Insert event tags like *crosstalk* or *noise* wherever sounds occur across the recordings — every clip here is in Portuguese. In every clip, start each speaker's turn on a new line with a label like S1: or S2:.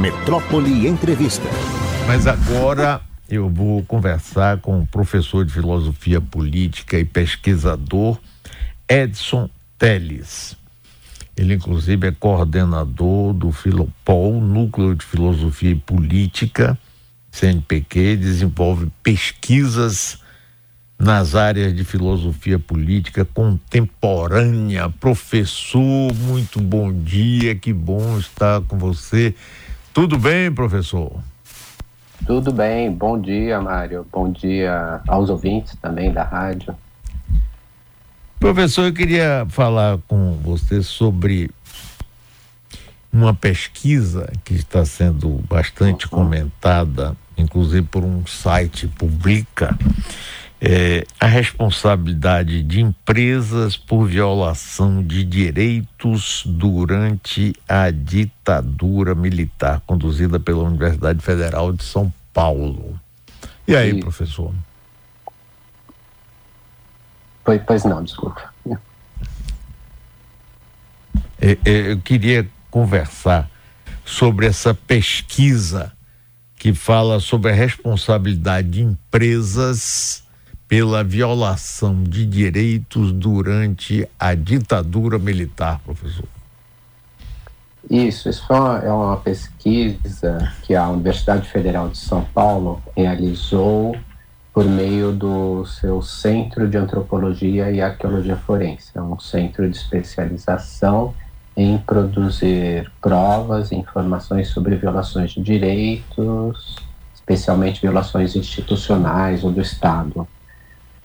S1: Metrópole Entrevista.
S2: Mas agora eu vou conversar com o professor de filosofia política e pesquisador Edson Teles. Ele, inclusive, é coordenador do Filopol, Núcleo de Filosofia e Política, CNPq, desenvolve pesquisas nas áreas de filosofia política contemporânea. Professor, muito bom dia, que bom estar com você. Tudo bem, professor?
S3: Tudo bem, bom dia, Mário. Bom dia aos ouvintes também da rádio.
S2: Professor, eu queria falar com você sobre uma pesquisa que está sendo bastante uhum. comentada, inclusive por um site Publica, é, a responsabilidade de empresas por violação de direitos durante a ditadura militar conduzida pela Universidade Federal de São Paulo. E aí, e... professor?
S3: Pois, pois não, desculpa.
S2: É, é, eu queria conversar sobre essa pesquisa que fala sobre a responsabilidade de empresas pela violação de direitos durante a ditadura militar, professor.
S3: Isso, isso é uma pesquisa que a Universidade Federal de São Paulo realizou por meio do seu Centro de Antropologia e Arqueologia Forense. É um centro de especialização em produzir provas e informações sobre violações de direitos, especialmente violações institucionais ou do Estado.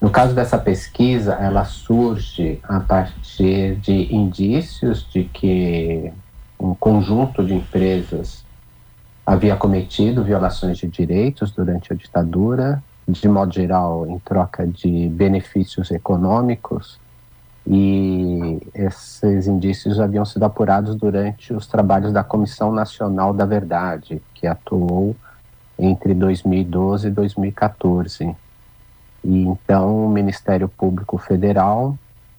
S3: No caso dessa pesquisa, ela surge a partir de indícios de que um conjunto de empresas havia cometido violações de direitos durante a ditadura, de modo geral, em troca de benefícios econômicos, e esses indícios haviam sido apurados durante os trabalhos da Comissão Nacional da Verdade, que atuou entre 2012 e 2014. E então o Ministério Público Federal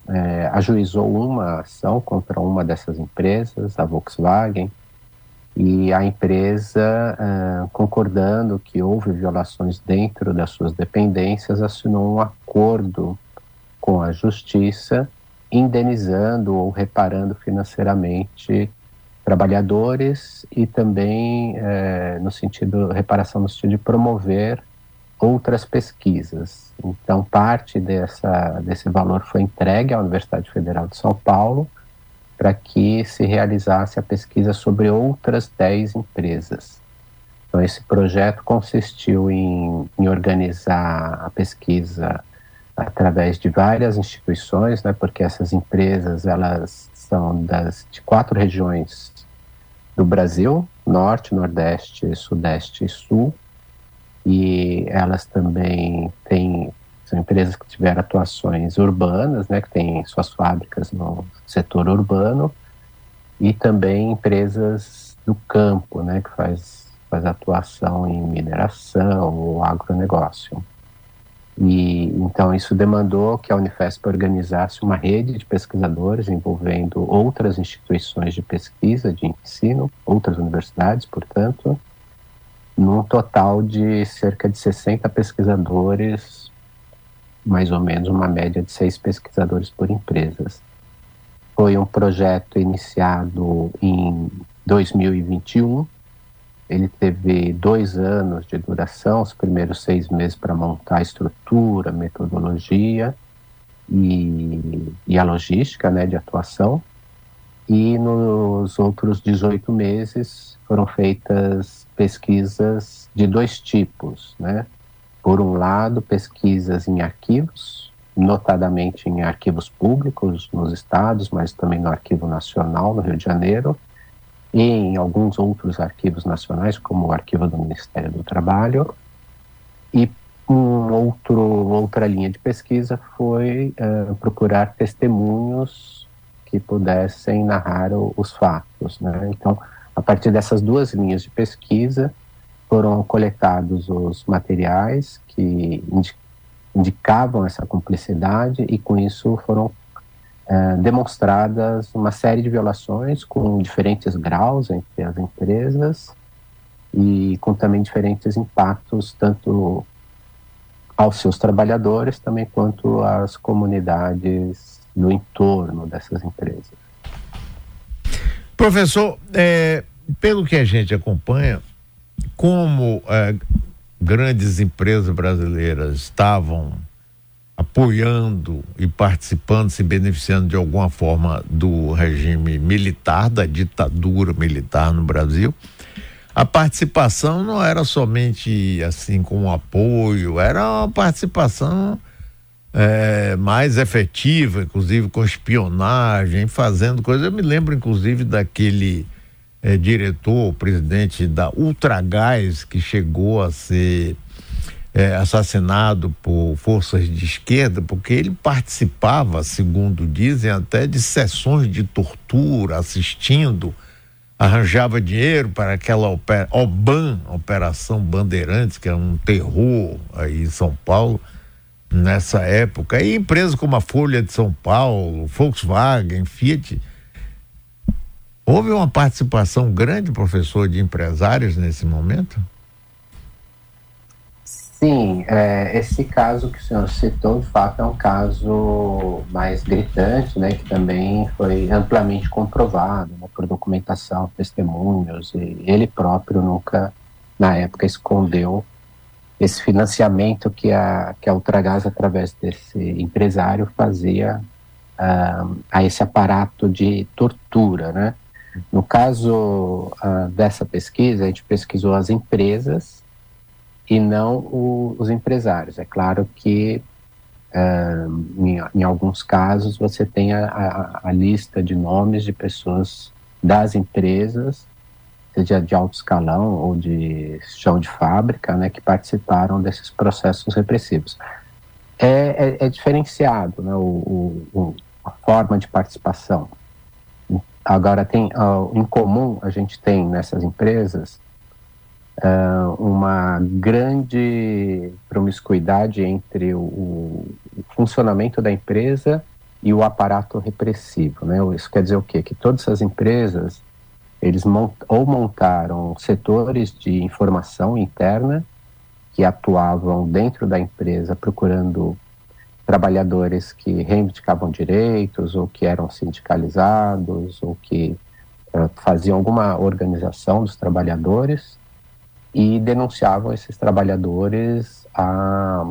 S3: é, ajuizou uma ação contra uma dessas empresas, a Volkswagen, e a empresa, é, concordando que houve violações dentro das suas dependências, assinou um acordo com a Justiça, indenizando ou reparando financeiramente trabalhadores e também é, no sentido reparação no sentido de promover outras pesquisas. Então, parte dessa, desse valor foi entregue à Universidade Federal de São Paulo para que se realizasse a pesquisa sobre outras 10 empresas. Então, esse projeto consistiu em, em organizar a pesquisa através de várias instituições, né, porque essas empresas elas são das, de quatro regiões do Brasil, Norte, Nordeste, Sudeste e Sul, e elas também têm são empresas que tiveram atuações urbanas, né, que têm suas fábricas no setor urbano, e também empresas do campo, né, que faz, faz atuação em mineração ou agronegócio. E então isso demandou que a Unifesp organizasse uma rede de pesquisadores envolvendo outras instituições de pesquisa, de ensino, outras universidades, portanto, num total de cerca de 60 pesquisadores, mais ou menos uma média de seis pesquisadores por empresas. Foi um projeto iniciado em 2021. Ele teve dois anos de duração, os primeiros seis meses para montar a estrutura, metodologia e, e a logística né, de atuação. E nos outros 18 meses foram feitas pesquisas de dois tipos, né? Por um lado, pesquisas em arquivos, notadamente em arquivos públicos nos estados, mas também no Arquivo Nacional no Rio de Janeiro, e em alguns outros arquivos nacionais, como o Arquivo do Ministério do Trabalho. E um outro, outra linha de pesquisa foi uh, procurar testemunhos que pudessem narrar o, os fatos. Né? Então, a partir dessas duas linhas de pesquisa, foram coletados os materiais que indicavam essa cumplicidade e, com isso, foram é, demonstradas uma série de violações com diferentes graus entre as empresas e com também diferentes impactos, tanto aos seus trabalhadores, também quanto às comunidades no entorno dessas empresas.
S2: Professor, é, pelo que a gente acompanha, como é, grandes empresas brasileiras estavam apoiando e participando, se beneficiando de alguma forma do regime militar, da ditadura militar no Brasil, a participação não era somente assim com apoio, era uma participação é, mais efetiva, inclusive com espionagem, fazendo coisas. Eu me lembro, inclusive, daquele é, diretor, presidente da Ultragás, que chegou a ser é, assassinado por forças de esquerda, porque ele participava, segundo dizem, até de sessões de tortura, assistindo, arranjava dinheiro para aquela opera, OBAN, Operação Bandeirantes, que era um terror aí em São Paulo nessa época. E empresas como a Folha de São Paulo, Volkswagen, Fiat. Houve uma participação grande, professor, de empresários nesse momento?
S3: Sim, é, esse caso que o senhor citou, de fato, é um caso mais gritante, né, que também foi amplamente comprovado né, por documentação, testemunhos, e ele próprio nunca, na época, escondeu esse financiamento que a, que a Ultragás, através desse empresário, fazia uh, a esse aparato de tortura, né? No caso uh, dessa pesquisa, a gente pesquisou as empresas e não o, os empresários. É claro que uh, em, em, alguns casos você tem a, a, a, lista de nomes de pessoas das empresas, seja de alto escalão ou de chão de fábrica, né, que participaram desses processos repressivos. É, é, é diferenciado né, o, o, a forma de participação. Agora, tem, uh, em comum, a gente tem nessas empresas uh, uma grande promiscuidade entre o, o, funcionamento da empresa e o aparato repressivo. Né? Isso quer dizer o quê? Que todas essas empresas, eles mont ou montaram setores de informação interna que atuavam dentro da empresa procurando trabalhadores que reivindicavam direitos ou que eram sindicalizados ou que uh, faziam alguma organização dos trabalhadores e denunciavam esses trabalhadores a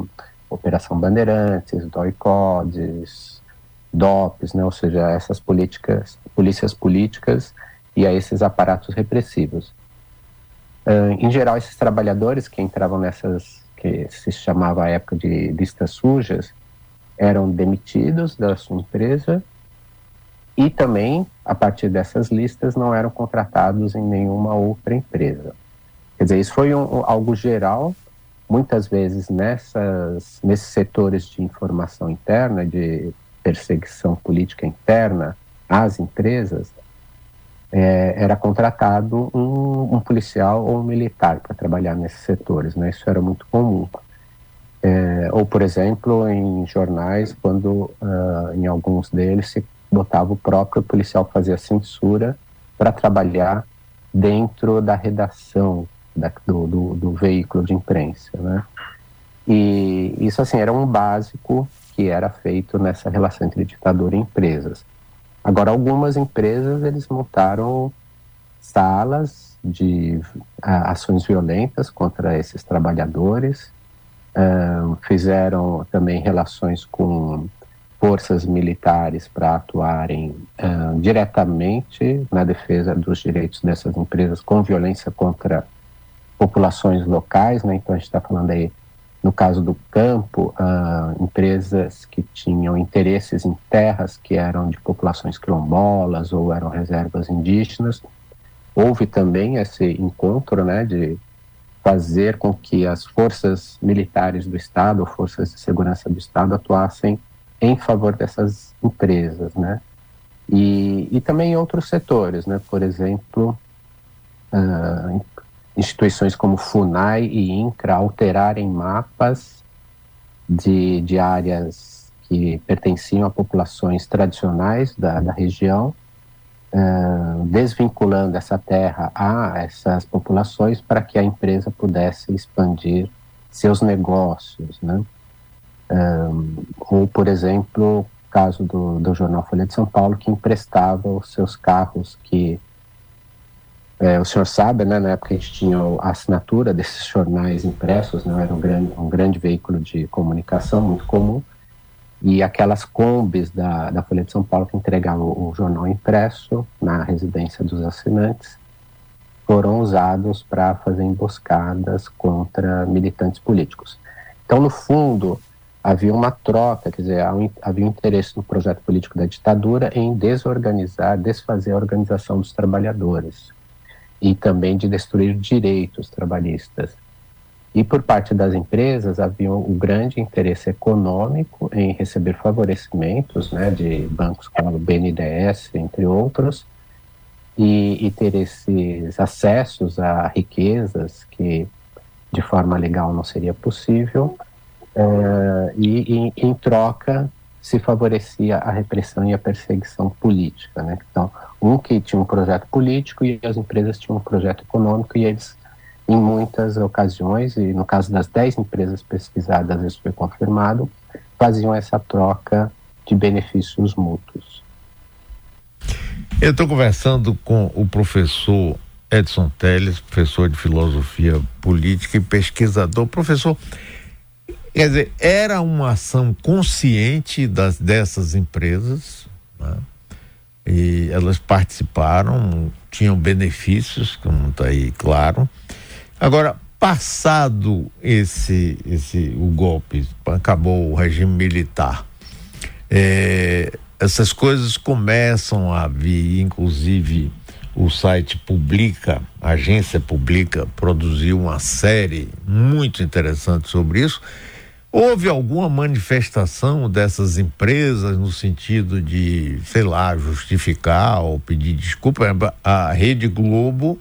S3: Operação Bandeirantes, DOI-CODES, DOPs, né, ou seja, essas políticas, polícias políticas e a esses aparatos repressivos. Uh, em geral, esses trabalhadores que entravam nessas, que se chamava a época de listas sujas, eram demitidos da sua empresa e também, a partir dessas listas, não eram contratados em nenhuma outra empresa. Quer dizer, isso foi um, algo geral, muitas vezes nessas, nesses setores de informação interna, de perseguição política interna às empresas, é, era contratado um, um, policial ou um militar para trabalhar nesses setores, né? Isso era muito comum. É, ou, por exemplo, em jornais, quando uh, em alguns deles se botava o próprio policial fazia censura para trabalhar dentro da redação da, do, do, do, veículo de imprensa, né? E isso, assim, era um básico que era feito nessa relação entre ditadura e empresas. Agora, algumas empresas, eles montaram salas de ações violentas contra esses trabalhadores, uh, fizeram também relações com forças militares para atuarem uh, diretamente na defesa dos direitos dessas empresas com violência contra populações locais, né? Então a gente está falando aí, no caso do campo, uh, empresas que tinham interesses em terras que eram de populações quilombolas ou eram reservas indígenas. Houve também esse encontro, né, de fazer com que as forças militares do Estado, forças de segurança do Estado, atuassem em favor dessas empresas, né? E, e também em outros setores, né? Por exemplo, uh, instituições como FUNAI e INCRA alterarem mapas de, de áreas que pertenciam a populações tradicionais da, da região uh, desvinculando essa terra a essas populações para que a empresa pudesse expandir seus negócios, né? Um, ou, por exemplo, o caso do, do jornal Folha de São Paulo, que emprestava os seus carros que é, o senhor sabe, né, na época a gente tinha a assinatura desses jornais impressos, né, era um grande, um grande veículo de comunicação muito comum, e aquelas combis da, da Folha de São Paulo que entregavam o, o jornal impresso na residência dos assinantes foram usados para fazer emboscadas contra militantes políticos. Então, no fundo, havia uma troca, quer dizer, havia um interesse no projeto político da ditadura em desorganizar, desfazer a organização dos trabalhadores e também de destruir direitos trabalhistas. E por parte das empresas havia um grande interesse econômico em receber favorecimentos né, de bancos como o BNDES, entre outros, e, e ter esses acessos a riquezas que de forma legal não seria possível, é, e em, em, troca se favorecia a repressão e a perseguição política. Né? Então, um que tinha um projeto político e as empresas tinham um projeto econômico e eles, em muitas ocasiões, e no caso das 10 empresas pesquisadas isso foi confirmado, faziam essa troca de benefícios mútuos.
S2: Eu estou conversando com o professor Edson Teles, professor de filosofia política e pesquisador. Professor, quer dizer, era uma ação consciente das, dessas empresas, né? e elas participaram, tinham benefícios, como está aí claro. Agora, passado esse, esse o golpe, acabou o regime militar, é, essas coisas começam a vir, inclusive o site publica, a agência publica, produziu uma série muito interessante sobre isso. Houve alguma manifestação dessas empresas no sentido de, sei lá, justificar ou pedir desculpa? A Rede Globo,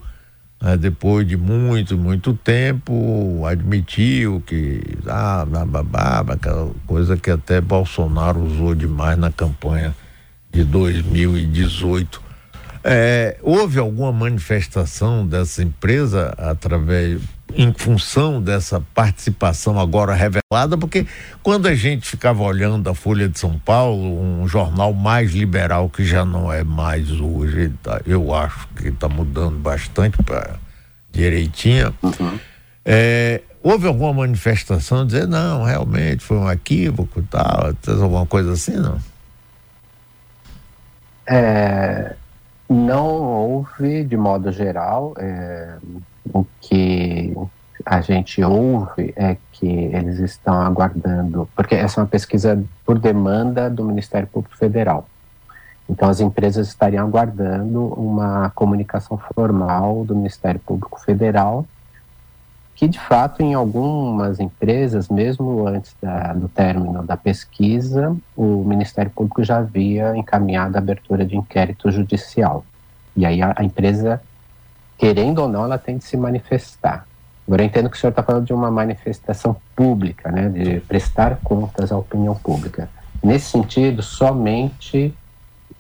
S2: né, depois de muito, muito tempo, admitiu que, ah, babá, aquela coisa que até Bolsonaro usou demais na campanha de 2018. É, houve alguma manifestação dessa empresa através em função dessa participação agora revelada, porque quando a gente ficava olhando a Folha de São Paulo, um jornal mais liberal que já não é mais hoje, tá, eu acho que está mudando bastante para direitinha. Uhum. É, houve alguma manifestação dizer não, realmente foi um equívoco, tal, alguma coisa assim, não?
S3: É, não houve, de modo geral. É, o que a gente ouve é que eles estão aguardando, porque essa é uma pesquisa por demanda do Ministério Público Federal. Então, as empresas estariam aguardando uma comunicação formal do Ministério Público Federal, que de fato, em algumas empresas, mesmo antes da, do término da pesquisa, o Ministério Público já havia encaminhado a abertura de inquérito judicial. E aí a, a empresa querendo ou não, ela tem de se manifestar. Agora, eu entendo que o senhor está falando de uma manifestação pública, né, de prestar contas à opinião pública. Nesse sentido, somente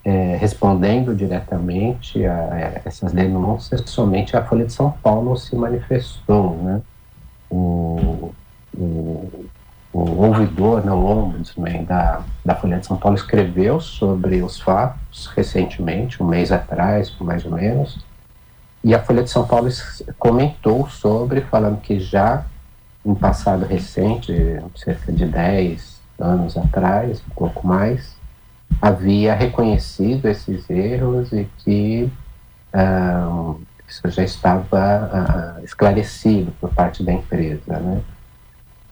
S3: é, respondendo diretamente a, a, essas denúncias, somente a Folha de São Paulo se manifestou. Né? O, o, o ouvidor, não, o ombudsman da, da Folha de São Paulo escreveu sobre os fatos recentemente, um mês atrás, mais ou menos, e a Folha de São Paulo comentou sobre, falando que já em passado recente, cerca de 10 anos atrás, um pouco mais, havia reconhecido esses erros e que ah, isso já estava ah, esclarecido por parte da empresa, né?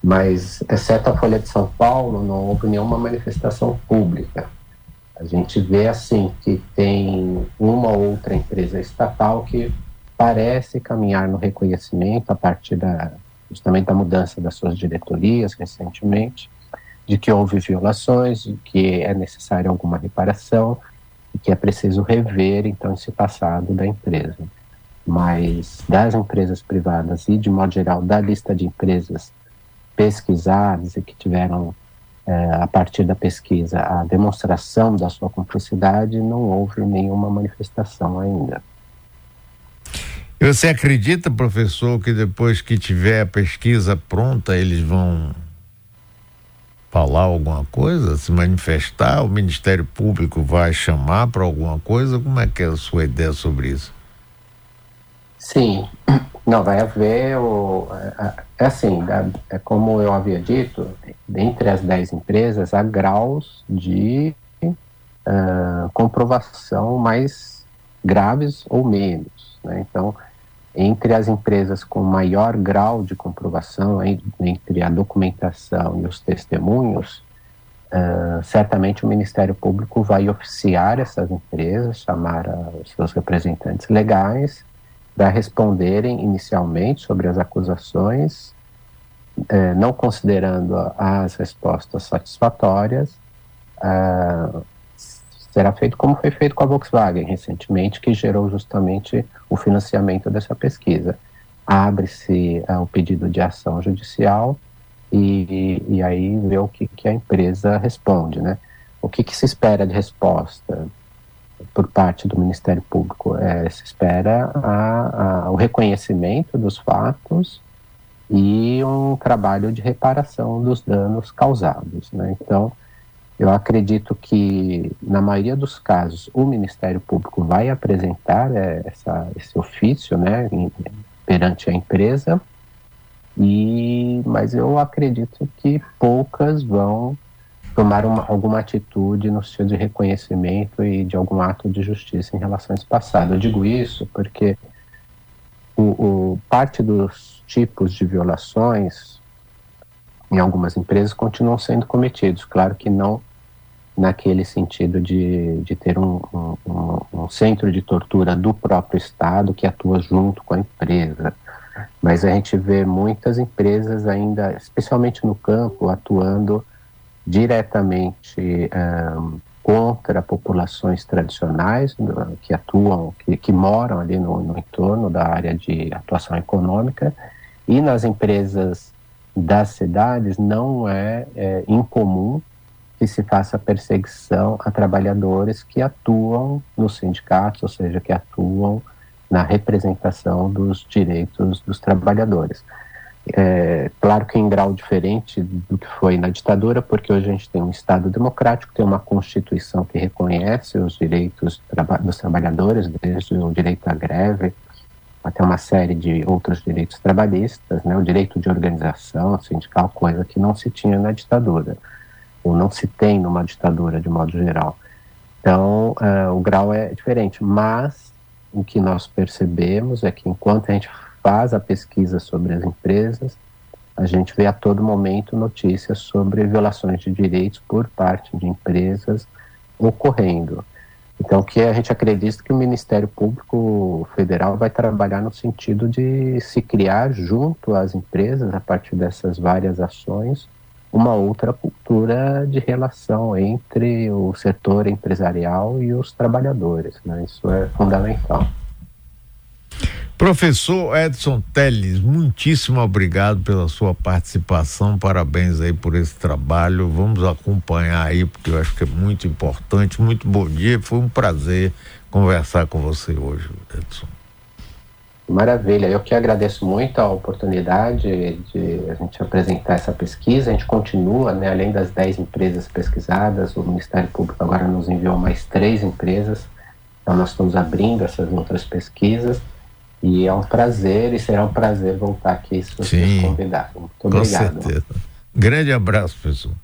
S3: Mas, exceto a Folha de São Paulo, não houve nenhuma manifestação pública. A gente vê, assim, que tem uma outra empresa estatal que parece caminhar no reconhecimento a partir da, justamente da mudança das suas diretorias recentemente, de que houve violações, de que é necessária alguma reparação e que é preciso rever então esse passado da empresa. Mas das empresas privadas e de modo geral da lista de empresas pesquisadas e que tiveram é, a partir da pesquisa, a demonstração da sua cumplicidade, não houve nenhuma manifestação ainda.
S2: Você acredita, professor, que depois que tiver a pesquisa pronta, eles vão falar alguma coisa, se manifestar? O Ministério Público vai chamar para alguma coisa? Como é que é a sua ideia sobre isso?
S3: Sim, *clears throat* não, vai haver o. É, é assim, é como eu havia dito, dentre as 10 empresas há graus de uh, comprovação mais graves ou menos. Né? Então, entre as empresas com maior grau de comprovação, entre a documentação e os testemunhos, uh, certamente o Ministério Público vai oficiar essas empresas, chamar os seus representantes legais para responderem inicialmente sobre as acusações, eh, não considerando as respostas satisfatórias, ah, será feito como foi feito com a Volkswagen recentemente, que gerou justamente o financiamento dessa pesquisa. Abre-se ah, o pedido de ação judicial e, e, aí vê o que, que a empresa responde, né? O que, que se espera de resposta? por parte do Ministério Público. É, se espera a, a, o reconhecimento dos fatos e um trabalho de reparação dos danos causados. Né? Então, eu acredito que, na maioria dos casos, o Ministério Público vai apresentar é, essa, esse ofício né, perante a empresa, e, mas eu acredito que poucas vão tomar uma, alguma atitude no sentido de reconhecimento e de algum ato de justiça em relação a esse passado. Eu digo isso porque o, o, parte dos tipos de violações em algumas empresas continuam sendo cometidos. Claro que não naquele sentido de, de ter um, um, um, centro de tortura do próprio Estado que atua junto com a empresa. Mas a gente vê muitas empresas ainda, especialmente no campo, atuando diretamente um, contra populações tradicionais que atuam, que, que moram ali no, no, entorno da área de atuação econômica, e nas empresas das cidades não é, é incomum que se faça perseguição a trabalhadores que atuam nos sindicatos, ou seja, que atuam na representação dos direitos dos trabalhadores. É, claro que em grau diferente do que foi na ditadura, porque hoje a gente tem um Estado democrático, tem uma Constituição que reconhece os direitos dos trabalhadores, desde o direito à greve até uma série de outros direitos trabalhistas, né, o direito de organização sindical, coisa que não se tinha na ditadura, ou não se tem numa ditadura de modo geral. Então, uh, o grau é diferente, mas o que nós percebemos é que enquanto a gente faz a pesquisa sobre as empresas, a gente vê a todo momento notícias sobre violações de direitos por parte de empresas ocorrendo. Então, que a gente acredita que o Ministério Público Federal vai trabalhar no sentido de se criar junto às empresas, a partir dessas várias ações, uma outra cultura de relação entre o setor empresarial e os trabalhadores. Né? Isso é fundamental.
S2: Professor Edson Teles, muitíssimo obrigado pela sua participação, parabéns aí por esse trabalho, vamos acompanhar aí, porque eu acho que é muito importante, muito bom dia, foi um prazer conversar com você hoje, Edson.
S3: Maravilha, eu que agradeço muito a oportunidade de a gente apresentar essa pesquisa, a gente continua, né, além das 10 empresas pesquisadas, o Ministério Público agora nos enviou mais três empresas, então nós estamos abrindo essas outras pesquisas, e é um prazer e será um prazer voltar aqui se vocês convidarem. Muito obrigado. Com certeza.
S2: Grande abraço, pessoal.